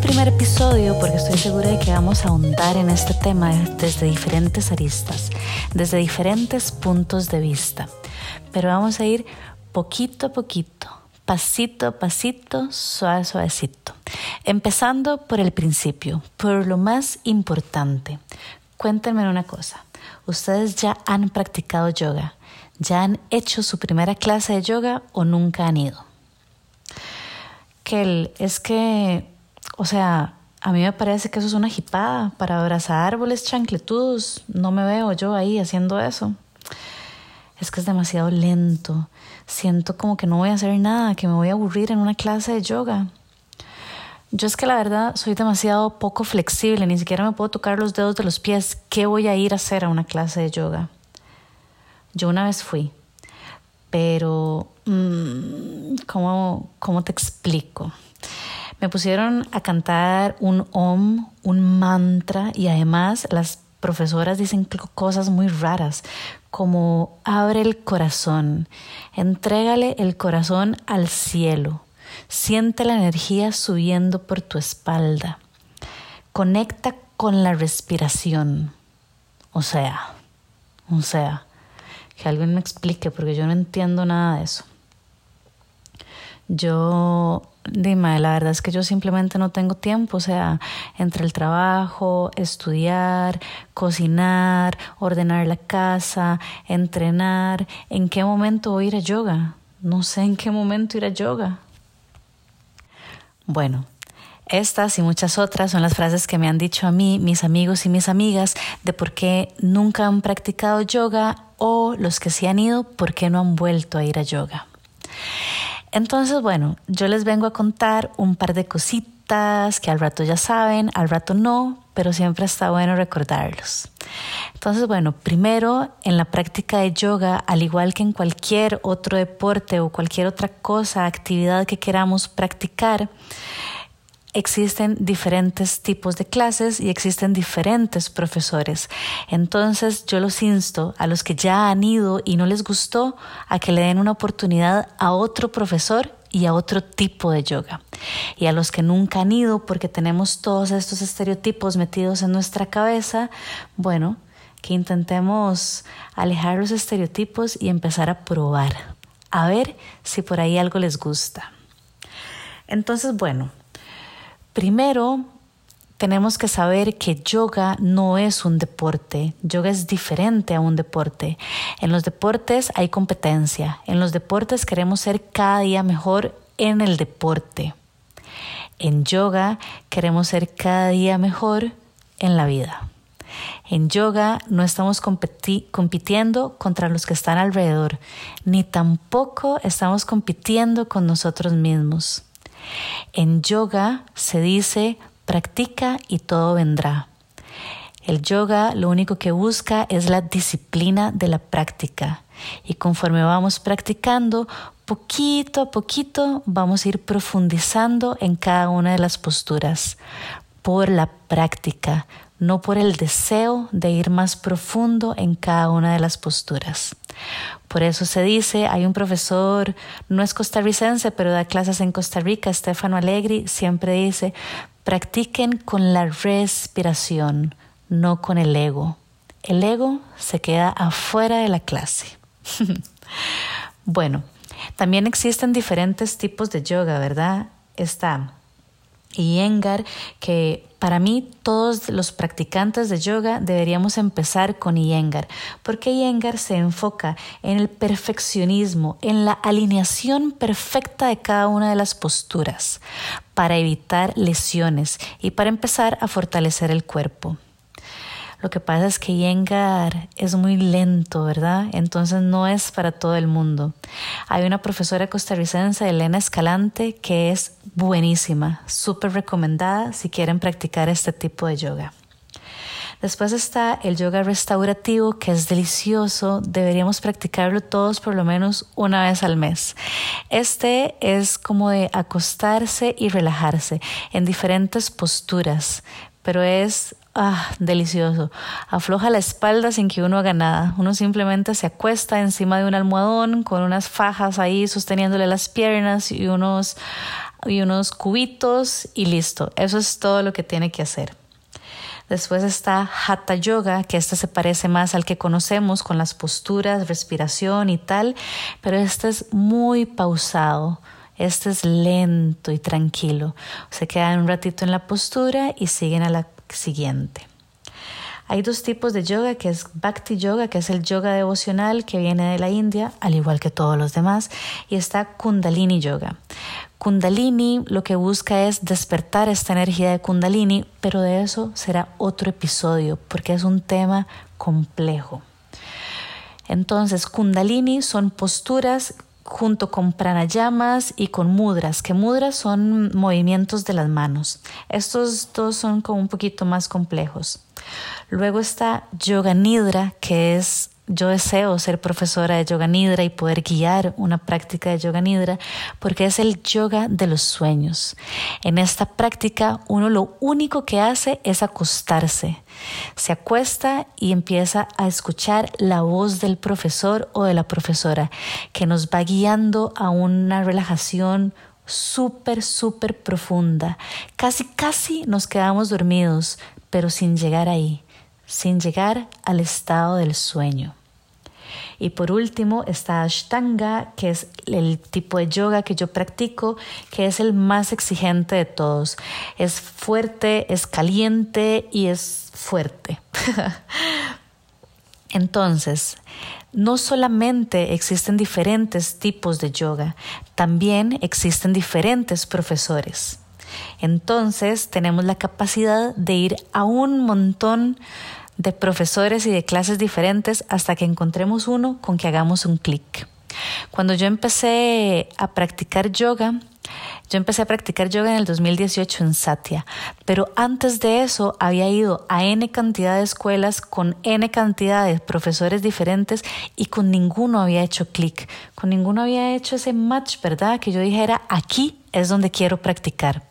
primer episodio porque estoy segura de que vamos a ahondar en este tema desde diferentes aristas, desde diferentes puntos de vista. Pero vamos a ir poquito a poquito, pasito a pasito, suave, suavecito. Empezando por el principio, por lo más importante. Cuéntenme una cosa. ¿Ustedes ya han practicado yoga? ¿Ya han hecho su primera clase de yoga o nunca han ido? Que es que, o sea, a mí me parece que eso es una jipada para abrazar árboles chancletudos. No me veo yo ahí haciendo eso. Es que es demasiado lento. Siento como que no voy a hacer nada, que me voy a aburrir en una clase de yoga. Yo es que la verdad soy demasiado poco flexible, ni siquiera me puedo tocar los dedos de los pies. ¿Qué voy a ir a hacer a una clase de yoga? Yo una vez fui, pero mmm, ¿cómo, ¿cómo te explico? Me pusieron a cantar un om, un mantra y además las profesoras dicen cosas muy raras como abre el corazón, entrégale el corazón al cielo Siente la energía subiendo por tu espalda. Conecta con la respiración. O sea, o sea, que alguien me explique porque yo no entiendo nada de eso. Yo, dime, la verdad es que yo simplemente no tengo tiempo, o sea, entre el trabajo, estudiar, cocinar, ordenar la casa, entrenar, ¿en qué momento voy a ir a yoga? No sé en qué momento ir a yoga. Bueno, estas y muchas otras son las frases que me han dicho a mí, mis amigos y mis amigas, de por qué nunca han practicado yoga o los que sí han ido, por qué no han vuelto a ir a yoga. Entonces, bueno, yo les vengo a contar un par de cositas que al rato ya saben, al rato no, pero siempre está bueno recordarlos. Entonces, bueno, primero en la práctica de yoga, al igual que en cualquier otro deporte o cualquier otra cosa, actividad que queramos practicar, existen diferentes tipos de clases y existen diferentes profesores. Entonces yo los insto a los que ya han ido y no les gustó a que le den una oportunidad a otro profesor y a otro tipo de yoga. Y a los que nunca han ido porque tenemos todos estos estereotipos metidos en nuestra cabeza, bueno, que intentemos alejar los estereotipos y empezar a probar, a ver si por ahí algo les gusta. Entonces, bueno, primero tenemos que saber que yoga no es un deporte, yoga es diferente a un deporte. En los deportes hay competencia, en los deportes queremos ser cada día mejor en el deporte. En yoga queremos ser cada día mejor en la vida. En yoga no estamos compitiendo contra los que están alrededor, ni tampoco estamos compitiendo con nosotros mismos. En yoga se dice practica y todo vendrá. El yoga lo único que busca es la disciplina de la práctica y conforme vamos practicando, poquito a poquito vamos a ir profundizando en cada una de las posturas por la práctica, no por el deseo de ir más profundo en cada una de las posturas. Por eso se dice, hay un profesor, no es costarricense, pero da clases en Costa Rica, Stefano Allegri, siempre dice, practiquen con la respiración, no con el ego. El ego se queda afuera de la clase. bueno, también existen diferentes tipos de yoga, ¿verdad? Está Iyengar, que para mí todos los practicantes de yoga deberíamos empezar con Iyengar, porque Iyengar se enfoca en el perfeccionismo, en la alineación perfecta de cada una de las posturas, para evitar lesiones y para empezar a fortalecer el cuerpo. Lo que pasa es que Yengar es muy lento, ¿verdad? Entonces no es para todo el mundo. Hay una profesora costarricense, Elena Escalante, que es buenísima, súper recomendada si quieren practicar este tipo de yoga. Después está el yoga restaurativo, que es delicioso. Deberíamos practicarlo todos por lo menos una vez al mes. Este es como de acostarse y relajarse en diferentes posturas, pero es Ah, delicioso. Afloja la espalda sin que uno haga nada. Uno simplemente se acuesta encima de un almohadón con unas fajas ahí sosteniéndole las piernas y unos y unos cubitos y listo. Eso es todo lo que tiene que hacer. Después está Hatha Yoga, que este se parece más al que conocemos con las posturas, respiración y tal, pero este es muy pausado. Este es lento y tranquilo. Se quedan un ratito en la postura y siguen a la siguiente. Hay dos tipos de yoga, que es Bhakti Yoga, que es el yoga devocional que viene de la India, al igual que todos los demás, y está Kundalini Yoga. Kundalini lo que busca es despertar esta energía de Kundalini, pero de eso será otro episodio, porque es un tema complejo. Entonces, Kundalini son posturas junto con pranayamas y con mudras, que mudras son movimientos de las manos. Estos dos son como un poquito más complejos. Luego está Yoga Nidra, que es yo deseo ser profesora de yoga nidra y poder guiar una práctica de yoga nidra porque es el yoga de los sueños. En esta práctica uno lo único que hace es acostarse. Se acuesta y empieza a escuchar la voz del profesor o de la profesora que nos va guiando a una relajación súper, súper profunda. Casi, casi nos quedamos dormidos, pero sin llegar ahí, sin llegar al estado del sueño. Y por último está Ashtanga, que es el tipo de yoga que yo practico, que es el más exigente de todos. Es fuerte, es caliente y es fuerte. Entonces, no solamente existen diferentes tipos de yoga, también existen diferentes profesores. Entonces, tenemos la capacidad de ir a un montón de profesores y de clases diferentes hasta que encontremos uno con que hagamos un clic. Cuando yo empecé a practicar yoga, yo empecé a practicar yoga en el 2018 en Satya, pero antes de eso había ido a N cantidad de escuelas con N cantidad de profesores diferentes y con ninguno había hecho clic, con ninguno había hecho ese match, ¿verdad? Que yo dijera, aquí es donde quiero practicar.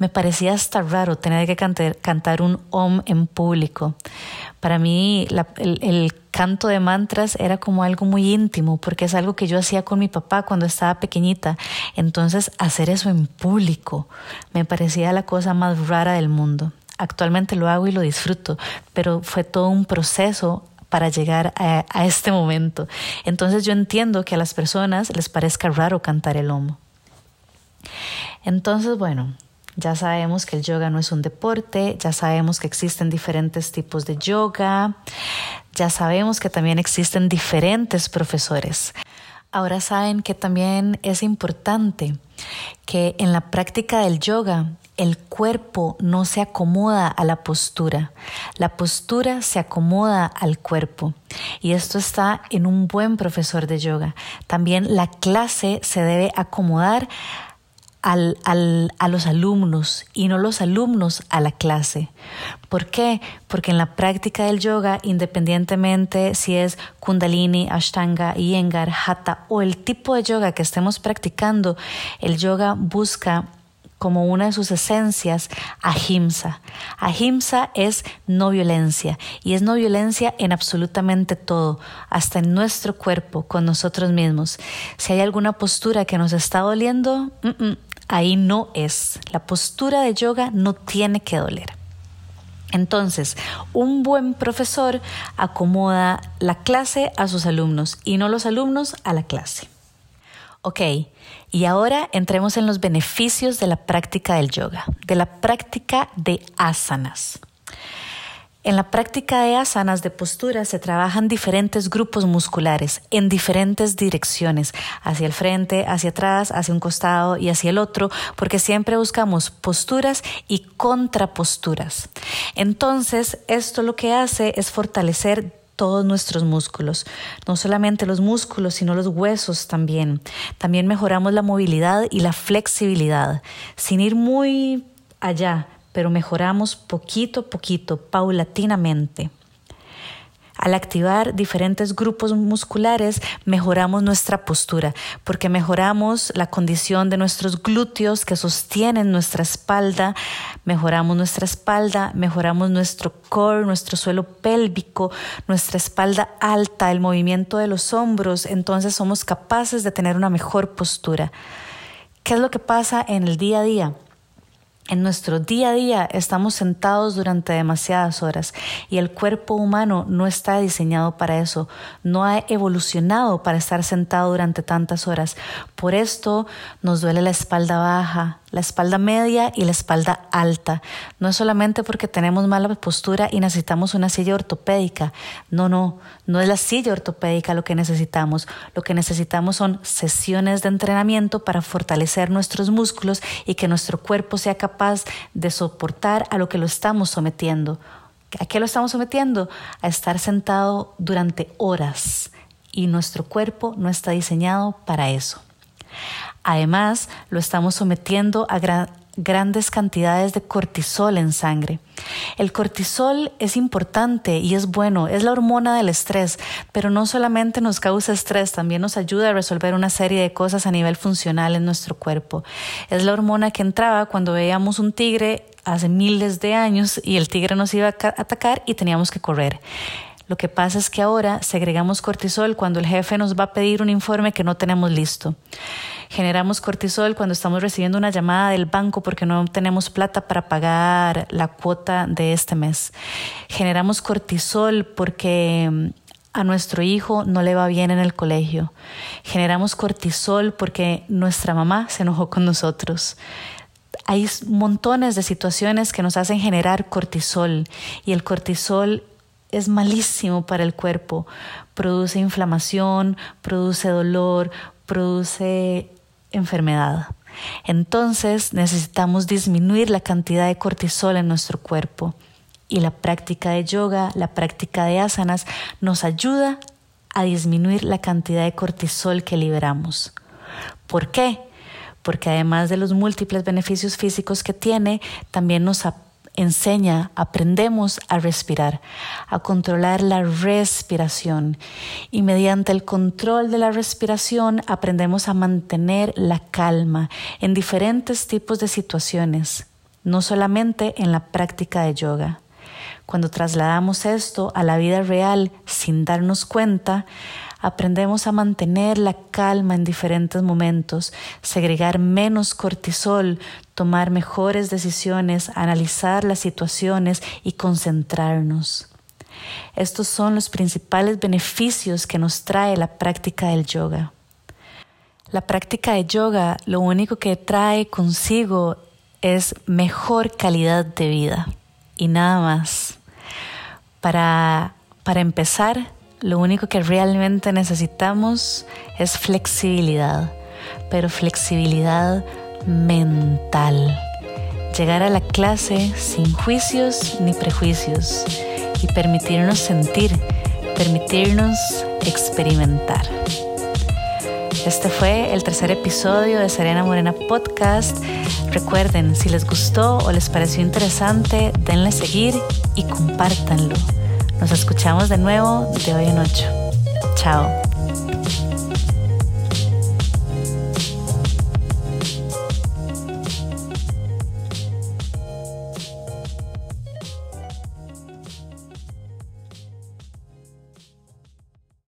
Me parecía hasta raro tener que cantar, un om en público. Para mí el, canto de mantras era como algo muy íntimo porque es algo que yo hacía con mi papá cuando estaba pequeñita. Entonces hacer eso en público me parecía la cosa más rara del mundo. Actualmente lo hago y lo disfruto, pero fue todo un proceso para llegar a, este momento. Entonces yo entiendo que a las personas les parezca raro cantar el lomo. Entonces, bueno, ya sabemos que el yoga no es un deporte, ya sabemos que existen diferentes tipos de yoga, ya sabemos que también existen diferentes profesores. Ahora saben que también es importante que en la práctica del yoga el cuerpo no se acomoda a la postura, la postura se acomoda al cuerpo. Y esto está en un buen profesor de yoga. También la clase se debe acomodar al, al, a los alumnos y no los alumnos a la clase. ¿Por qué? Porque en la práctica del yoga, independientemente si es kundalini, ashtanga, iyengar, hatha o el tipo de yoga que estemos practicando, el yoga busca como una de sus esencias ahimsa. Ahimsa es no violencia y es no violencia en absolutamente todo, hasta en nuestro cuerpo, con nosotros mismos. Si hay alguna postura que nos está doliendo, ahí no es. La postura de yoga no tiene que doler. Entonces, un buen profesor acomoda la clase a sus alumnos y no los alumnos a la clase. Ok, y ahora entremos en los beneficios de la práctica del yoga, de la práctica de asanas. En la práctica de asanas de postura se trabajan diferentes grupos musculares en diferentes direcciones, hacia el frente, hacia atrás, hacia un costado y hacia el otro, porque siempre buscamos posturas y contraposturas. Entonces, esto lo que hace es fortalecer todos nuestros músculos, no solamente los músculos, sino los huesos también. También mejoramos la movilidad y la flexibilidad, sin ir muy allá, pero mejoramos poquito a poquito, paulatinamente. Al activar diferentes grupos musculares, mejoramos nuestra postura, porque mejoramos la condición de nuestros glúteos que sostienen nuestra espalda, mejoramos nuestra espalda, mejoramos nuestro core, nuestro suelo pélvico, nuestra espalda alta, el movimiento de los hombros, entonces somos capaces de tener una mejor postura. ¿Qué es lo que pasa en el día a día? En nuestro día a día estamos sentados durante demasiadas horas y el cuerpo humano no está diseñado para eso, no ha evolucionado para estar sentado durante tantas horas. Por esto nos duele la espalda baja, la espalda media y la espalda alta. No es solamente porque tenemos mala postura y necesitamos una silla ortopédica. No, no, no es la silla ortopédica lo que necesitamos. Lo que necesitamos son sesiones de entrenamiento para fortalecer nuestros músculos y que nuestro cuerpo sea capaz de soportar a lo que lo estamos sometiendo. ¿A qué lo estamos sometiendo? A estar sentado durante horas y nuestro cuerpo no está diseñado para eso. Además, lo estamos sometiendo a grandes cantidades de cortisol en sangre. El cortisol es importante y es bueno, es la hormona del estrés, pero no solamente nos causa estrés, también nos ayuda a resolver una serie de cosas a nivel funcional en nuestro cuerpo. Es la hormona que entraba cuando veíamos un tigre hace miles de años y el tigre nos iba a atacar y teníamos que correr. Lo que pasa es que ahora segregamos cortisol cuando el jefe nos va a pedir un informe que no tenemos listo. Generamos cortisol cuando estamos recibiendo una llamada del banco porque no tenemos plata para pagar la cuota de este mes. Generamos cortisol porque mm, a nuestro hijo no le va bien en el colegio. Generamos cortisol porque nuestra mamá se enojó con nosotros. Hay montones de situaciones que nos hacen generar cortisol y el cortisol es malísimo para el cuerpo. Produce inflamación, produce dolor, produce enfermedad. Entonces necesitamos disminuir la cantidad de cortisol en nuestro cuerpo. Y la práctica de yoga, la práctica de asanas, nos ayuda a disminuir la cantidad de cortisol que liberamos. ¿Por qué? Porque además de los múltiples beneficios físicos que tiene, también nos apoya enseña, aprendemos a respirar, a controlar la respiración y mediante el control de la respiración aprendemos a mantener la calma en diferentes tipos de situaciones, no solamente en la práctica de yoga. Cuando trasladamos esto a la vida real sin darnos cuenta, aprendemos a mantener la calma en diferentes momentos, segregar menos cortisol, tomar mejores decisiones, analizar las situaciones y concentrarnos. Estos son los principales beneficios que nos trae la práctica del yoga. La práctica de yoga lo único que trae consigo es mejor calidad de vida y nada más. Para, para empezar, lo único que realmente necesitamos es flexibilidad, pero flexibilidad mental. Llegar a la clase sin juicios ni prejuicios y permitirnos sentir, permitirnos experimentar. Este fue el tercer episodio de Serena Morena Podcast. Recuerden, si les gustó o les pareció interesante, denle seguir y compártanlo. Nos escuchamos de nuevo de hoy en ocho. Chao.